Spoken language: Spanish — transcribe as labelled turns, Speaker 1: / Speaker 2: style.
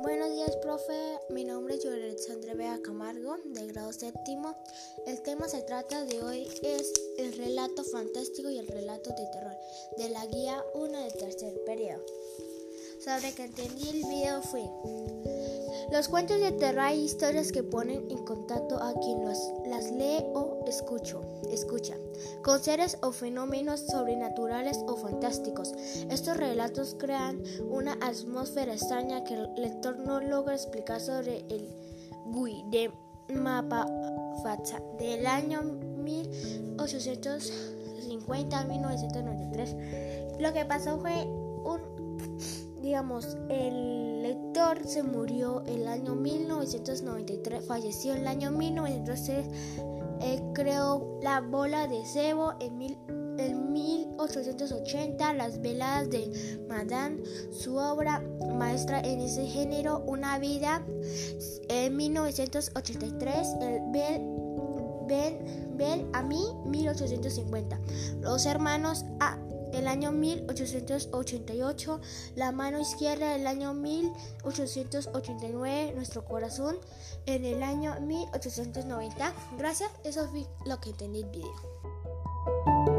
Speaker 1: Buenos días, profe. Mi nombre es Joel Alexandre Vega Camargo, del grado séptimo. El tema se trata de hoy es el relato fantástico y el relato de terror de la guía 1 del tercer periodo. Sobre que entendí el video fue los cuentos de terror y historias que ponen en contacto a quien las lee o escucho, escucha, con seres o fenómenos sobrenaturales o fantásticos. Estos relatos crean una atmósfera extraña que el lector no logra explicar sobre el Gui de Mapa Facha del año 1850 a 1993. Lo que pasó fue un, digamos, el lector se murió el año 1993, falleció el año 1903, eh, creó la bola de cebo en 1880, Las veladas de Madame, su obra maestra en ese género, Una vida, en 1983, el Bel, Bel, Bel a mí, 1850, Los hermanos A, el año 1888, La mano izquierda el año 1889, Nuestro corazón en el año 1890. Gracias, eso fue lo que entendí el video.